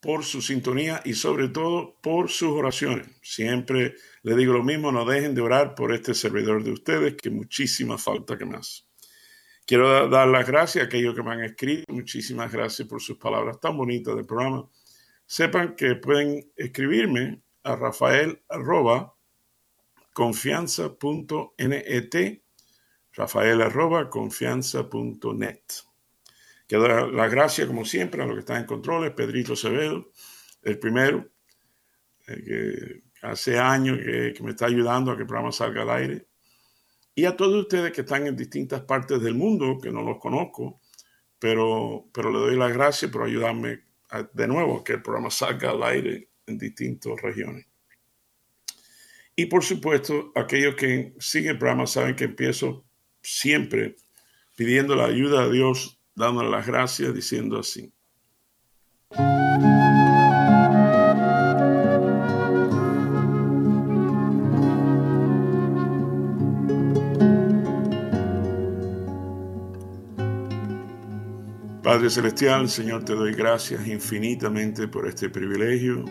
por su sintonía y sobre todo por sus oraciones. Siempre le digo lo mismo, no dejen de orar por este servidor de ustedes, que muchísima falta que más. Quiero dar las gracias a aquellos que me han escrito, muchísimas gracias por sus palabras tan bonitas del programa. Sepan que pueden escribirme a rafael arroba confianza.net rafael confianza.net. Quiero dar las gracias, como siempre, a los que están en controles, Pedrito Acevedo, el primero, eh, que hace años que, me está ayudando a que el programa salga al aire, y a todos ustedes que están en distintas partes del mundo, que no los conozco, pero, pero le doy las gracias por ayudarme de nuevo a que el programa salga al aire en distintas regiones. Y por supuesto, aquellos que siguen el programa saben que empiezo siempre pidiendo la ayuda de Dios, dándole las gracias, diciendo así. Padre Celestial, Señor, te doy gracias infinitamente por este privilegio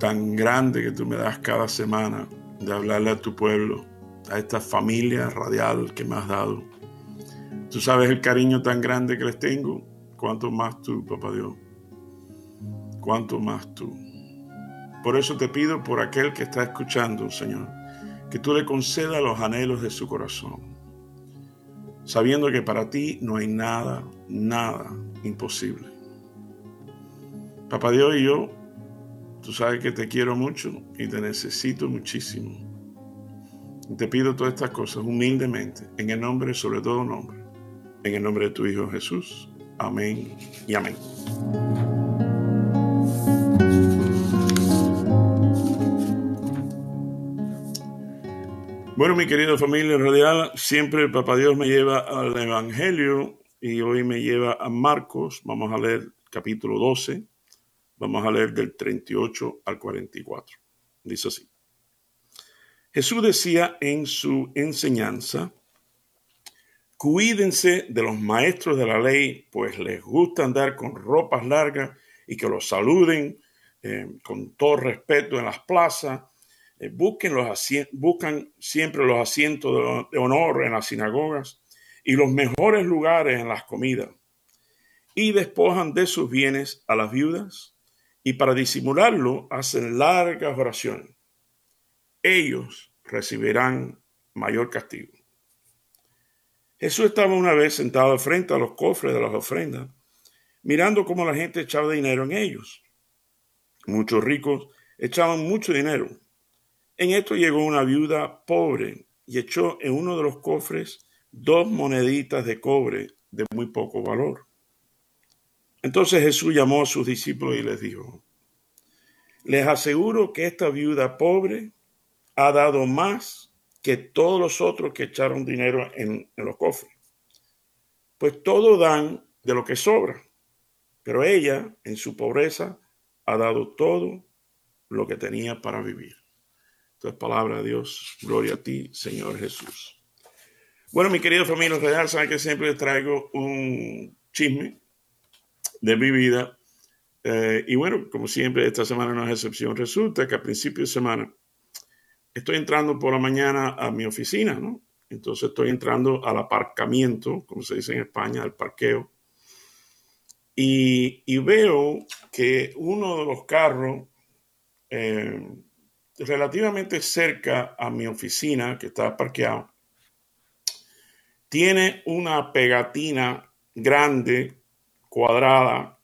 tan grande que tú me das cada semana de hablarle a tu pueblo a esta familia radial que me has dado. Tú sabes el cariño tan grande que les tengo. Cuanto más tú, papá Dios. Cuanto más tú. Por eso te pido por aquel que está escuchando, Señor, que tú le concedas los anhelos de su corazón, sabiendo que para ti no hay nada, nada imposible. Papá Dios y yo, tú sabes que te quiero mucho y te necesito muchísimo. Te pido todas estas cosas humildemente, en el nombre, sobre todo nombre, en el nombre de tu Hijo Jesús. Amén y amén. Bueno, mi querida familia radial, siempre el Papá Dios me lleva al Evangelio y hoy me lleva a Marcos. Vamos a leer capítulo 12. Vamos a leer del 38 al 44. Dice así. Jesús decía en su enseñanza, cuídense de los maestros de la ley, pues les gusta andar con ropas largas y que los saluden eh, con todo respeto en las plazas. Eh, busquen los buscan siempre los asientos de honor en las sinagogas y los mejores lugares en las comidas. Y despojan de sus bienes a las viudas y para disimularlo hacen largas oraciones ellos recibirán mayor castigo. Jesús estaba una vez sentado frente a los cofres de las ofrendas, mirando cómo la gente echaba dinero en ellos. Muchos ricos echaban mucho dinero. En esto llegó una viuda pobre y echó en uno de los cofres dos moneditas de cobre de muy poco valor. Entonces Jesús llamó a sus discípulos y les dijo, les aseguro que esta viuda pobre ha dado más que todos los otros que echaron dinero en, los cofres. Pues todos dan de lo que sobra, pero ella, en su pobreza, ha dado todo lo que tenía para vivir. Entonces, palabra de Dios, gloria a ti, Señor Jesús. Bueno, mi querido familia real, saben que siempre les traigo un chisme de mi vida. Eh, y bueno, como siempre, esta semana no es excepción. Resulta que a principio de semana estoy entrando por la mañana a mi oficina, ¿no? Entonces estoy entrando al aparcamiento, como se dice en España, al parqueo. Y, veo que uno de los carros eh, relativamente cerca a mi oficina, que está parqueado, tiene una pegatina grande, cuadrada,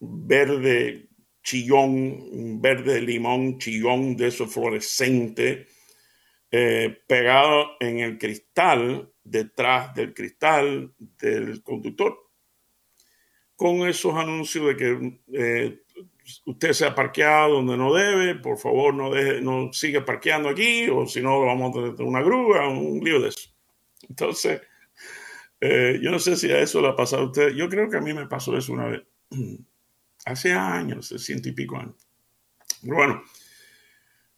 verde chillón, verde limón, chillón de esos fluorescente, eh, pegado en el cristal, detrás del cristal del conductor, con esos anuncios de que eh, usted se ha parqueado donde no debe, por favor no, deje, no sigue parqueando aquí, o si no, vamos a tener una grúa, un lío de eso. Entonces, eh, yo no sé si a eso le ha pasado a usted. Yo creo que a mí me pasó eso una vez. Hace años, ciento y pico años. Bueno,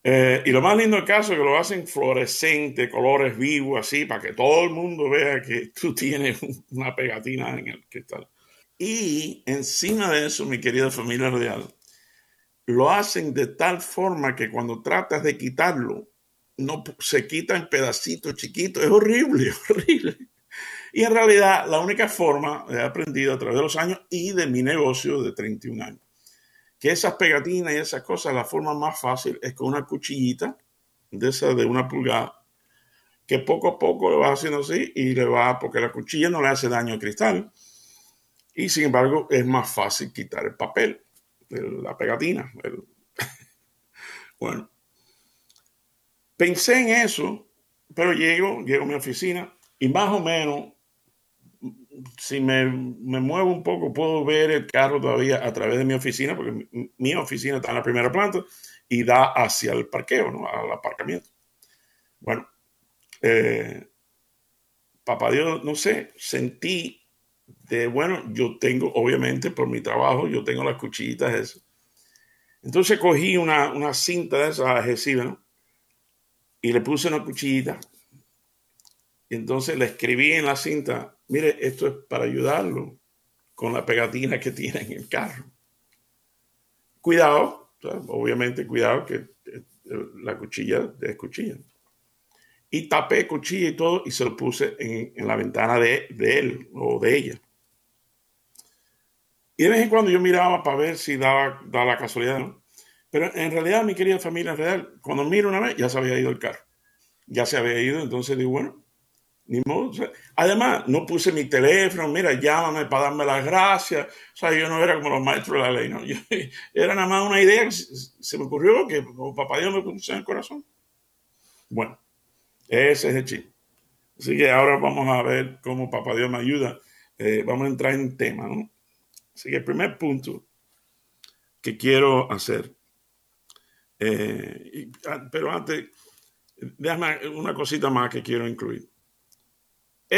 eh, y lo más lindo del caso es que lo hacen fluorescente, colores vivos, así, para que todo el mundo vea que tú tienes una pegatina en el cristal. Y encima de eso, mi querida familia real, lo hacen de tal forma que cuando tratas de quitarlo, no se quita en pedacitos chiquitos. Es horrible, horrible. Y en realidad, la única forma, he aprendido a través de los años y de mi negocio de 31 años, que esas pegatinas y esas cosas, la forma más fácil es con una cuchillita de esa de una pulgada, que poco a poco lo vas haciendo así y le va, porque la cuchilla no le hace daño al cristal. Y sin embargo, es más fácil quitar el papel, la pegatina. bueno, pensé en eso, pero llego, llego a mi oficina y más o menos si me, muevo un poco, puedo ver el carro todavía a través de mi oficina, porque mi, oficina está en la primera planta y da hacia el parqueo, ¿no? al aparcamiento. Bueno, eh, papá Dios, no sé, sentí de, bueno, yo tengo, obviamente, por mi trabajo, yo tengo las cuchillitas esas. Entonces cogí una, una cinta de esas adhesivas, ¿no? Y le puse una cuchillita. Entonces le escribí en la cinta, Mire, esto es para ayudarlo con la pegatina que tiene en el carro. Cuidado, obviamente cuidado que eh, la cuchilla es cuchilla. Y tapé cuchilla y todo y se lo puse en, la ventana de, él o de ella. Y de vez en cuando yo miraba para ver si daba, la casualidad, ¿no? Pero en realidad, mi querida familia real, cuando miro una vez, ya se había ido el carro. Ya se había ido, entonces digo, bueno, ni modo. Además, no puse mi teléfono, mira, llámame para darme las gracias. O sea, yo no era como los maestros de la ley, ¿no? era nada más una idea que se, me ocurrió, que papá Dios me puso en el corazón. Bueno, ese es el chiste. Así que ahora vamos a ver cómo papá Dios me ayuda. Eh, vamos a entrar en tema, ¿no? Así que el primer punto que quiero hacer, eh, ah, pero antes, déjame una cosita más que quiero incluir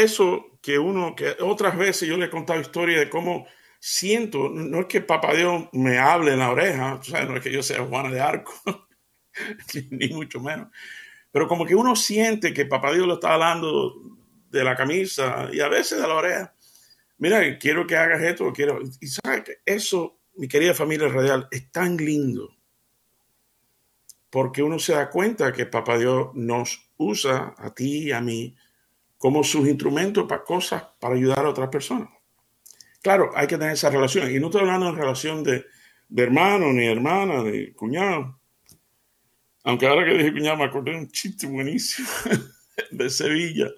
eso que uno, que otras veces yo le he contado historia de cómo siento, no es que papá Dios me hable en la oreja, o no es que yo sea Juana de Arco, ni mucho menos, pero como que uno siente que papá Dios lo está hablando de la camisa y a veces de la oreja. Mira, quiero que hagas esto, quiero. Y sabes que eso, mi querida familia radial, es tan lindo. Porque uno se da cuenta que papá Dios nos usa a ti y a mí como sus instrumentos para cosas para ayudar a otras personas. Claro, hay que tener esa relación. Y no estoy hablando en relación de, hermano, ni hermana, ni cuñado. Aunque ahora que dije cuñado me acordé de un chiste buenísimo de Sevilla.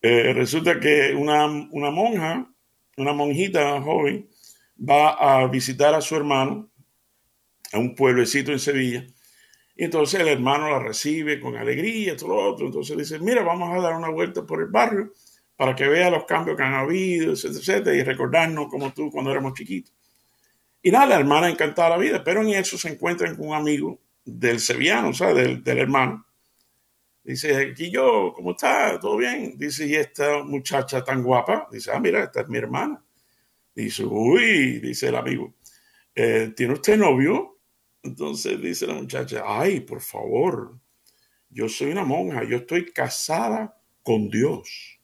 Eh, resulta que una, una monja, una monjita joven, va a visitar a su hermano a un pueblecito en Sevilla y entonces el hermano la recibe con alegría, todo lo otro. Entonces dice, mira, vamos a dar una vuelta por el barrio para que vea los cambios que han habido, etcétera, etcétera, y recordarnos como tú cuando éramos chiquitos. Y nada, la hermana encantada la vida, pero en eso se encuentran con un amigo del sevillano, o sea, del, hermano. Dice, aquí yo, ¿cómo está? ¿Todo bien? Dice, y esta muchacha tan guapa, dice, ah, mira, esta es mi hermana. Dice, uy, dice el amigo, eh, ¿tiene usted novio? Entonces dice la muchacha, ay, por favor, yo soy una monja, yo estoy casada con Dios.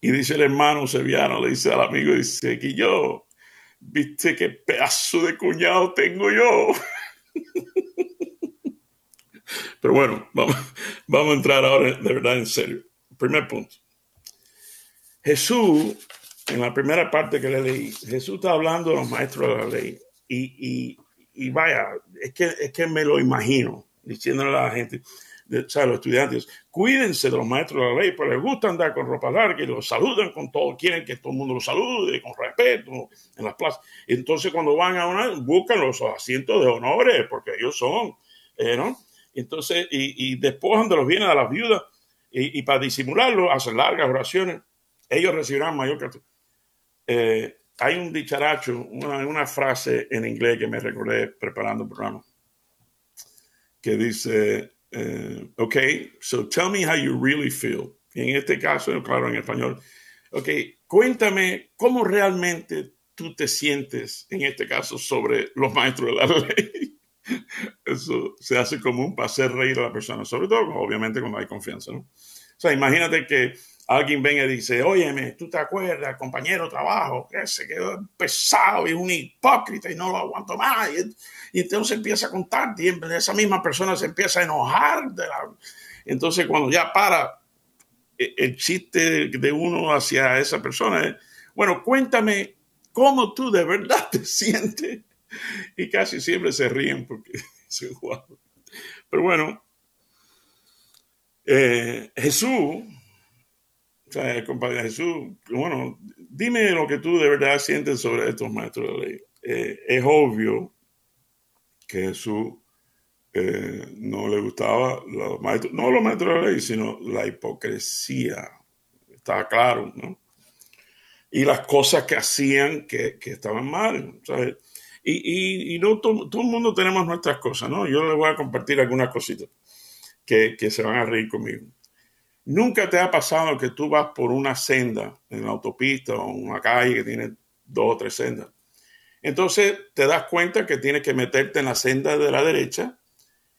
Y dice el hermano sevillano, le dice al amigo, dice que yo, viste qué pedazo de cuñado tengo yo. Pero bueno, vamos, vamos a entrar ahora de verdad en serio. Primer punto. Jesús, en la primera parte que le leí, Jesús está hablando de los maestros de la ley y, y y vaya, es que, es que me lo imagino diciéndole a la gente, o sea, a los estudiantes, cuídense de los maestros de la ley, porque les gusta andar con ropa larga y los saludan con todo, quieren que todo el mundo los salude con respeto en las plazas. Entonces, cuando van a una, buscan los asientos de honores, porque ellos son, eh, ¿no? Entonces, y, y despojan de los bienes a las viudas, y, para disimularlo, hacen largas oraciones, ellos recibirán mayor. Eh, hay un dicharacho, una, frase en inglés que me recordé preparando el programa, que dice, eh, ok, so tell me how you really feel. Y en este caso, claro, en español, ok, cuéntame cómo realmente tú te sientes, en este caso, sobre los maestros de la ley. Eso se hace común para hacer reír a la persona, sobre todo, obviamente, cuando hay confianza, ¿no? O sea, imagínate que alguien venga y dice, óyeme, tú te acuerdas, compañero trabajo, que se quedó pesado y un hipócrita y no lo aguanto más. Y, entonces empieza a contar y esa misma persona se empieza a enojar. Entonces cuando ya para e, el chiste de uno hacia esa persona bueno, cuéntame cómo tú de verdad te sientes. Y casi siempre se ríen porque se. Pero bueno, eh, Jesús compadre Jesús, bueno, dime lo que tú de verdad sientes sobre estos maestros de ley. Eh, es obvio que Jesús eh, no le gustaba los maestros, no los maestros de ley, sino la hipocresía. Está claro, ¿no? Y las cosas que hacían que, estaban mal. ¿sabes? Y, y, no todo, el mundo tenemos nuestras cosas, ¿no? Yo les voy a compartir algunas cositas que, que se van a reír conmigo. Nunca te ha pasado que tú vas por una senda en la autopista o una calle que tiene dos o tres sendas. Entonces te das cuenta que tienes que meterte en la senda de la derecha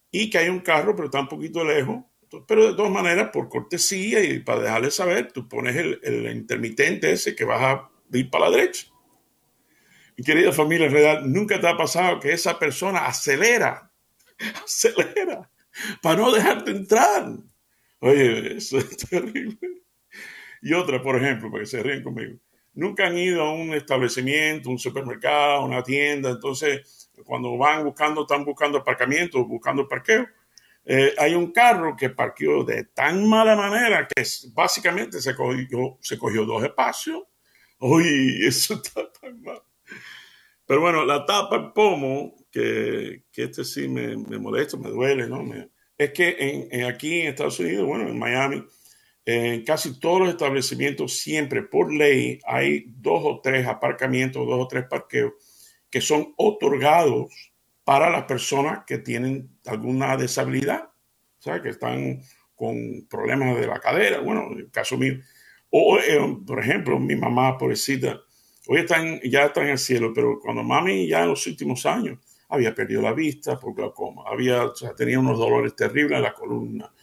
y que hay un carro, pero está un poquito lejos. Pero de todas maneras, por cortesía y para dejarle saber, tú pones el, intermitente ese que vas a ir para la derecha. Mi querida familia, en realidad, nunca te ha pasado que esa persona acelera, acelera, para no dejarte entrar. Oye, eso es terrible. Y otra, por ejemplo, para que se ríen conmigo. Nunca han ido a un establecimiento, un supermercado, una tienda. Entonces, cuando van buscando, están buscando aparcamiento, buscando parqueo. Eh, hay un carro que parqueó de tan mala manera que básicamente se cogió, se cogió dos espacios. Uy, eso está tan mal. Pero bueno, la tapa el pomo, que, que este sí me, me molesta, me duele, ¿no? Es que en, aquí en Estados Unidos, bueno, en Miami, en casi todos los establecimientos siempre por ley hay dos o tres aparcamientos, dos o tres parqueos que son otorgados para las personas que tienen alguna deshabilidad, o sea, que están con problemas de la cadera, bueno, en el caso mío. O, eh, por ejemplo, mi mamá, pobrecita, hoy están, ya está en el cielo, pero cuando mami ya en los últimos años, había perdido la vista por glaucoma, había, tenía unos dolores terribles en la columna.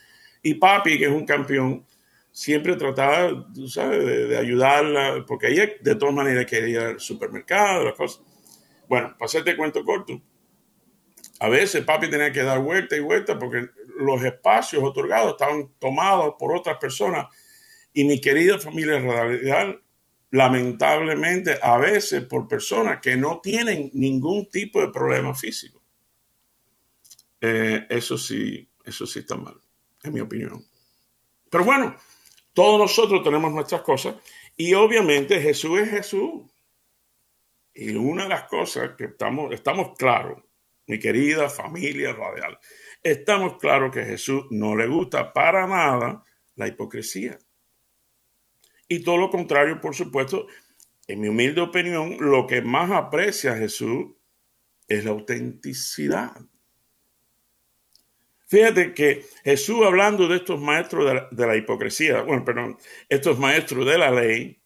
Y papi, que es un campeón, siempre trataba, sabes, de, ayudarla, porque ella de todas maneras quería ir al supermercado, las cosas. Bueno, para hacerte cuento corto, a veces papi tenía que dar vuelta y vuelta porque los espacios otorgados estaban tomados por otras personas y mi querida familia radial lamentablemente a veces por personas que no tienen ningún tipo de problema físico. Eh, eso sí, eso sí está mal, en mi opinión. Pero bueno, todos nosotros tenemos nuestras cosas y obviamente Jesús es Jesús. Y una de las cosas que estamos, estamos claros, mi querida familia radial, estamos claros que Jesús no le gusta para nada la hipocresía. Y todo lo contrario, por supuesto, en mi humilde opinión, lo que más aprecia Jesús es la autenticidad. Fíjate que Jesús hablando de estos maestros de la, de la, hipocresía, bueno, perdón, estos maestros de la ley,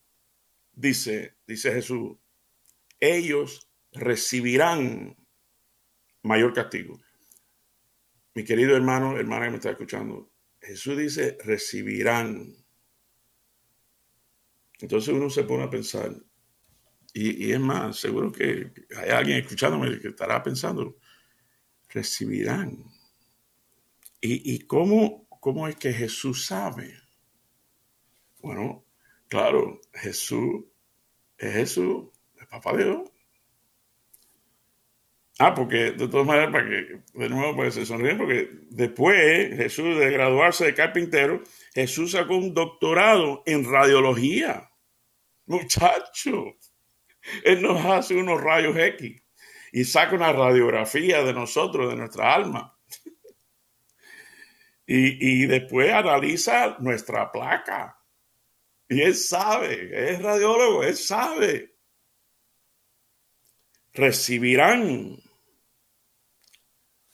dice, dice Jesús, ellos recibirán mayor castigo. Mi querido hermano, hermana que me está escuchando, Jesús dice, recibirán entonces uno se pone a pensar, y, es más, seguro que hay alguien escuchándome que estará pensando, recibirán. ¿Y, cómo, cómo es que Jesús sabe? Bueno, claro, Jesús es Jesús, es papá Dios. Ah, porque de todas maneras, para que de nuevo pues, se sonríen, porque después Jesús de graduarse de carpintero, Jesús sacó un doctorado en radiología. Muchacho, Él nos hace unos rayos X y saca una radiografía de nosotros, de nuestra alma. Y, después analiza nuestra placa. Y Él sabe, es radiólogo, Él sabe. recibirán.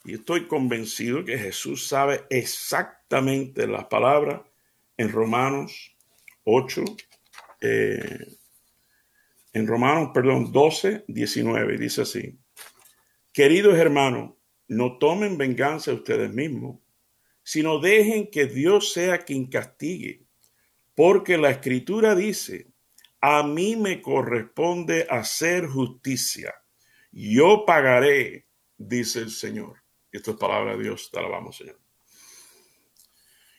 Y estoy convencido que Jesús sabe exactamente las palabras en Romanos 8, eh, en Romanos, perdón, 12, 19, dice así. Queridos hermanos, no tomen venganza ustedes mismos, sino dejen que Dios sea quien castigue, porque la escritura dice, a mí me corresponde hacer justicia, yo pagaré, dice el Señor. Esto es palabra de Dios, te alabamos, Señor.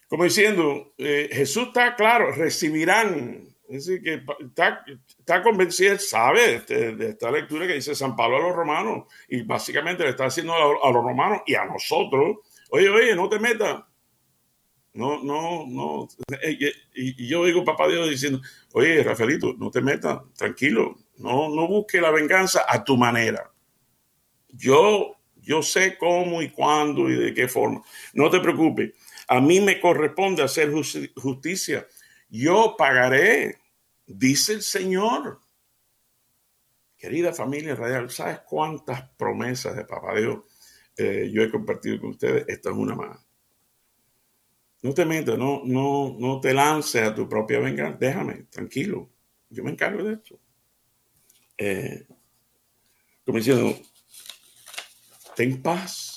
Como diciendo, eh, Jesús está claro, recibirán. Es decir, que está, está convencido, sabe de, esta lectura que dice San Pablo a los romanos, y básicamente le está diciendo a, los romanos y a nosotros, oye, oye, no te metas. No, no, no. Y, yo digo, papá Dios, diciendo, oye, Rafaelito, no te metas, tranquilo, no, no busques la venganza a tu manera. Yo, yo sé cómo y cuándo y de qué forma. No te preocupes. A mí me corresponde hacer justicia. Yo pagaré, dice el Señor. Querida familia radial, ¿sabes cuántas promesas de Papá Dios eh, yo he compartido con ustedes? Esta es una más. No te metas, no, no, no te lances a tu propia venganza. Déjame, tranquilo. Yo me encargo de esto. Eh, como diciendo, ten paz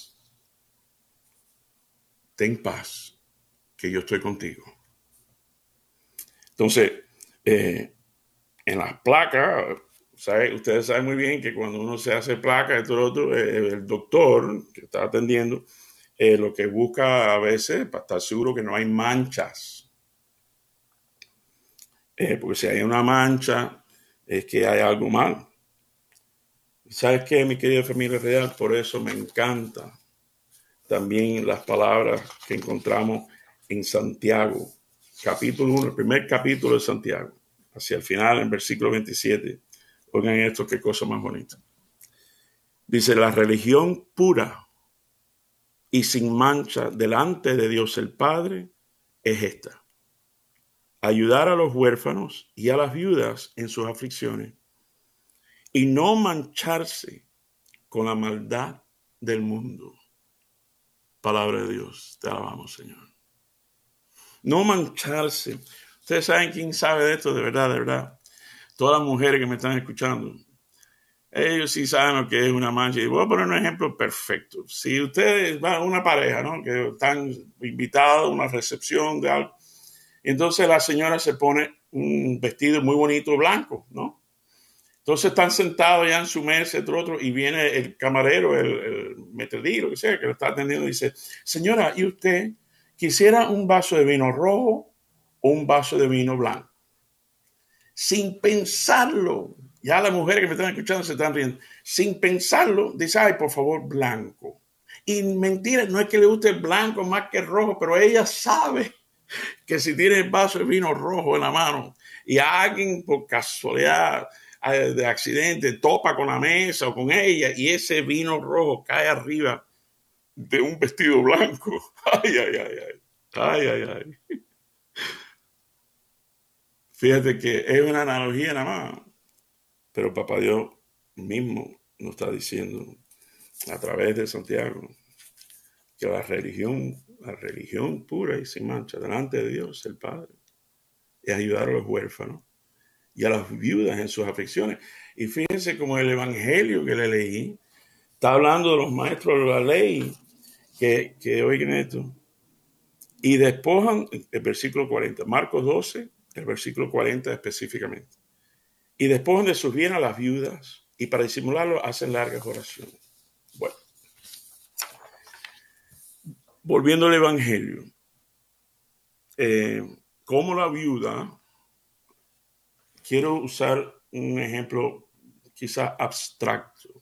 ten paz, que yo estoy contigo. Entonces, eh, en las placas, ustedes saben muy bien que cuando uno se hace placa, esto, eh, el doctor que está atendiendo, eh, lo que busca a veces para estar seguro que no hay manchas. porque si hay una mancha, es que hay algo mal. ¿Sabes qué, mi querida familia real? Por eso me encanta también las palabras que encontramos en Santiago, capítulo 1, el primer capítulo de Santiago, hacia el final, en versículo 27. Oigan esto, qué cosa más bonita. Dice, la religión pura y sin mancha delante de Dios el Padre es esta. Ayudar a los huérfanos y a las viudas en sus aflicciones y no mancharse con la maldad del mundo. Palabra de Dios, te alabamos, Señor. No mancharse. Ustedes saben quién sabe de esto, de verdad, de verdad. Todas las mujeres que me están escuchando, ellos sí saben lo que es una mancha. Y voy a poner un ejemplo perfecto. Si ustedes van a una pareja, ¿no? Que están invitados a una recepción de algo, entonces la señora se pone un vestido muy bonito blanco, ¿no? Entonces están sentados ya en su mesa, otro, otro, y viene el camarero, el, el lo que sea, que lo está atendiendo, y dice, señora, ¿y usted quisiera un vaso de vino rojo o un vaso de vino blanco? Sin pensarlo, ya las mujeres que me están escuchando se están riendo, sin pensarlo, dice, ay, por favor, blanco. Y mentira, no es que le guste el blanco más que el rojo, pero ella sabe que si tiene el vaso de vino rojo en la mano y alguien por casualidad de accidente topa con la mesa o con ella y ese vino rojo cae arriba de un vestido blanco. Ay, ay, ay, ay. Ay, ay, ay. Fíjate que es una analogía nada más. Pero Papá Dios mismo nos está diciendo a través de Santiago que la religión, la religión pura y sin mancha delante de Dios, el Padre, es ayudar a los huérfanos y a las viudas en sus aflicciones. Y fíjense como el evangelio que le leí está hablando de los maestros de la ley que, que oigan esto. Y despojan, el versículo 40, Marcos 12, el versículo 40 específicamente. Y despojan de sus bienes a las viudas y para disimularlo hacen largas oraciones. Bueno, volviendo al Evangelio, eh, como la viuda quiero usar un ejemplo quizás abstracto.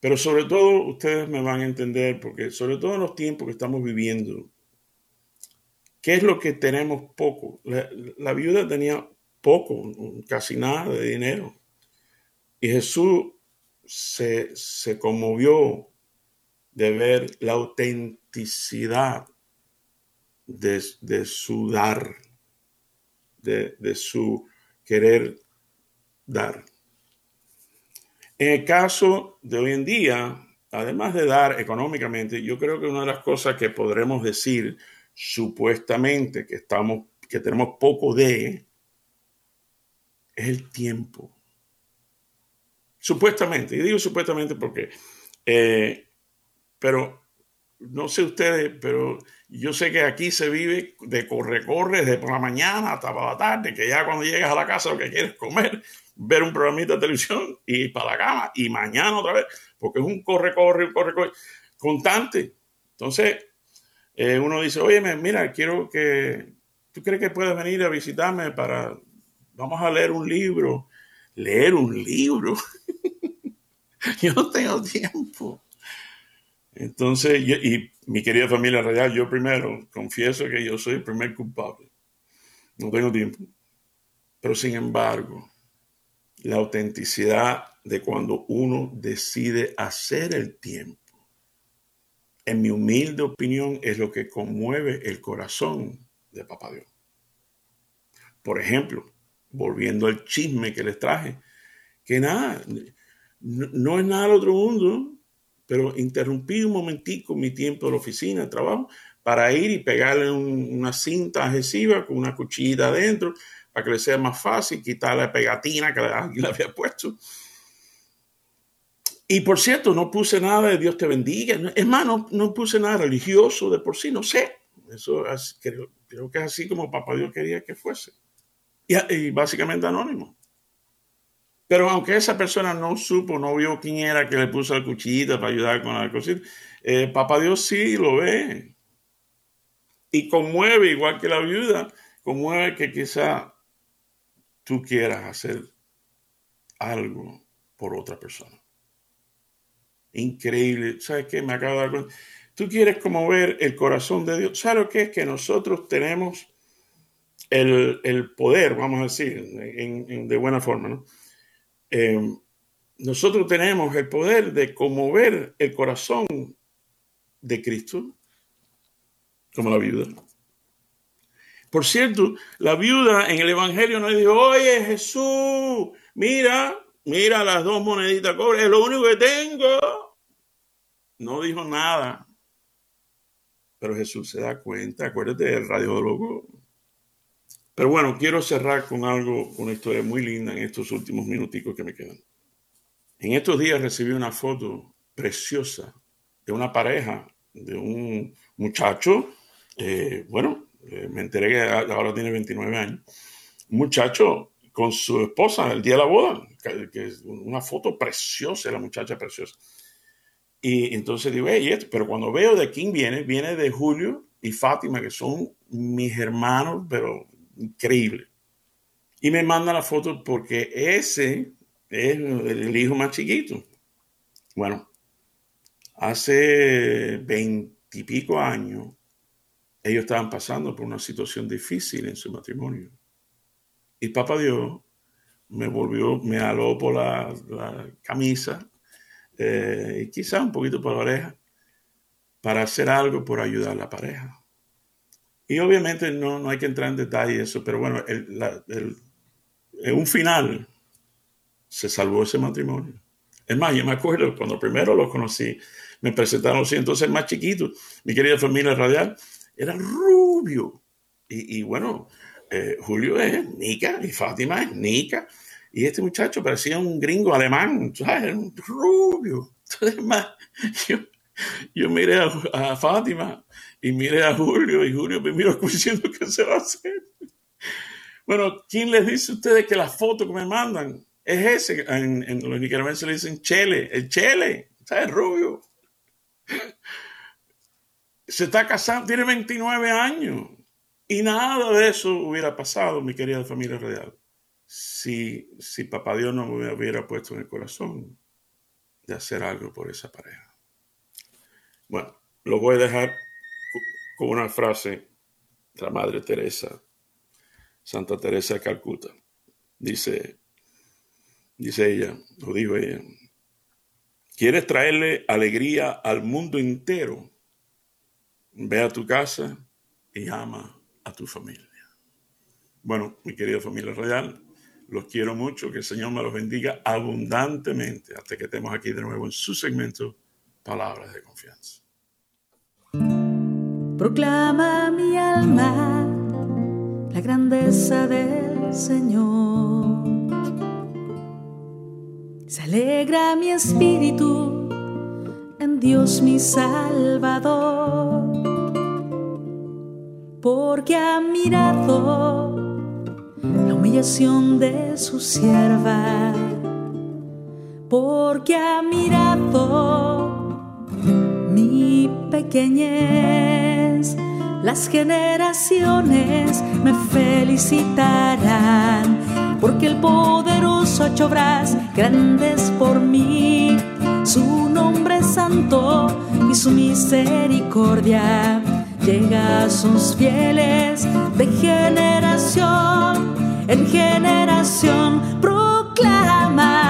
Pero sobre todo ustedes me van a entender, porque sobre todo en los tiempos que estamos viviendo, ¿qué es lo que tenemos poco? La, viuda tenía poco, casi nada de dinero. Y Jesús se, conmovió de ver la autenticidad de, su dar, de, de su querer dar. En el caso de hoy en día, además de dar económicamente, yo creo que una de las cosas que podremos decir supuestamente que estamos, que tenemos poco de, es el tiempo. Supuestamente, y digo supuestamente porque, eh, pero no sé ustedes, pero yo sé que aquí se vive de corre-corre desde por la mañana hasta por la tarde, que ya cuando llegas a la casa lo que quieres comer, ver un programita de televisión y para la cama y mañana otra vez, porque es un corre-corre, un corre-corre constante. Entonces, eh, uno dice, oye, mira, quiero que, ¿tú crees que puedes venir a visitarme para, vamos a leer un libro? Leer un libro. yo no tengo tiempo. Entonces, y mi querida familia real, yo primero confieso que yo soy el primer culpable. No tengo tiempo. Pero sin embargo, la autenticidad de cuando uno decide hacer el tiempo, en mi humilde opinión, es lo que conmueve el corazón de Papá Dios. Por ejemplo, volviendo al chisme que les traje, que nada, no, es nada del otro mundo, pero interrumpí un momentico mi tiempo de la oficina, de trabajo, para ir y pegarle una cinta adhesiva con una cuchillita adentro, para que le sea más fácil quitar la pegatina que le había puesto. Y por cierto, no puse nada de Dios te bendiga. Es más, no, puse nada religioso de por sí, no sé. Eso creo, creo, que es así como Papá Dios quería que fuese. y básicamente anónimo. Pero aunque esa persona no supo, no vio quién era que le puso la cuchillita para ayudar con la cocina, eh, Papá Dios sí lo ve. Y conmueve, igual que la viuda, conmueve que quizá tú quieras hacer algo por otra persona. Increíble. ¿Sabes qué? Me acabo de dar cuenta. Tú quieres conmover el corazón de Dios. ¿Sabes lo que es? Que nosotros tenemos el, poder, vamos a decir, de buena forma, ¿no? Em, nosotros tenemos el poder de conmover el corazón de Cristo, como la viuda. Por cierto, la viuda en el Evangelio nos dijo, oye Jesús, mira, mira las dos moneditas cobre, es lo único que tengo. No dijo nada. Pero Jesús se da cuenta, acuérdate del radiólogo, pero bueno, quiero cerrar con algo, una historia muy linda en estos últimos minuticos que me quedan. En estos días recibí una foto preciosa de una pareja, de un muchacho, eh, bueno, eh, me enteré que ahora tiene 29 años, muchacho con su esposa el día de la boda, que, es una foto preciosa, la muchacha preciosa. Y entonces digo, hey, pero cuando veo de quién viene, viene de Julio y Fátima, que son mis hermanos, pero increíble. Y me manda la foto porque ese es el hijo más chiquito. Bueno, hace veintipico años, ellos estaban pasando por una situación difícil en su matrimonio. Y papá Dios me volvió, me aló por la, camisa eh, y quizá un poquito por la oreja para hacer algo por ayudar a la pareja. Y obviamente no, no hay que entrar en detalle eso, pero bueno, en un final se salvó ese matrimonio. Es más, yo me acuerdo cuando primero los conocí, me presentaron así, entonces más chiquito, mi querida familia radial, era rubio. Y, bueno, eh, Julio es Nica y Fátima es Nica. Y este muchacho parecía un gringo alemán, ¿sabes? Rubio. Entonces, más, yo, yo miré a Fátima y mire a Julio y Julio me mira diciendo qué se va a hacer. Bueno, ¿quién les dice a ustedes que la foto que me mandan es ese? En, los nicaragüenses le dicen Chele, el Chele, ¿sabes? Rubio. Se está casando, tiene 29 años. Y nada de eso hubiera pasado, mi querida familia real, si, si papá Dios no me hubiera puesto en el corazón de hacer algo por esa pareja. Bueno, lo voy a dejar con una frase de la Madre Teresa, Santa Teresa de Calcuta. Dice, dice ella, lo dijo ella, ¿quieres traerle alegría al mundo entero? Ve a tu casa y ama a tu familia. Bueno, mi querida familia real, Los quiero mucho, que el Señor me los bendiga abundantemente hasta que estemos aquí de nuevo en su segmento Palabras de Confianza. Proclama mi alma la grandeza del Señor. Se alegra mi espíritu en Dios mi Salvador, porque ha mirado la humillación de su sierva, porque ha mirado mi pequeñez. Las generaciones me felicitarán, porque el poderoso ha hecho grandes por mí. Su nombre santo y su misericordia llega a sus fieles de generación en generación. Proclama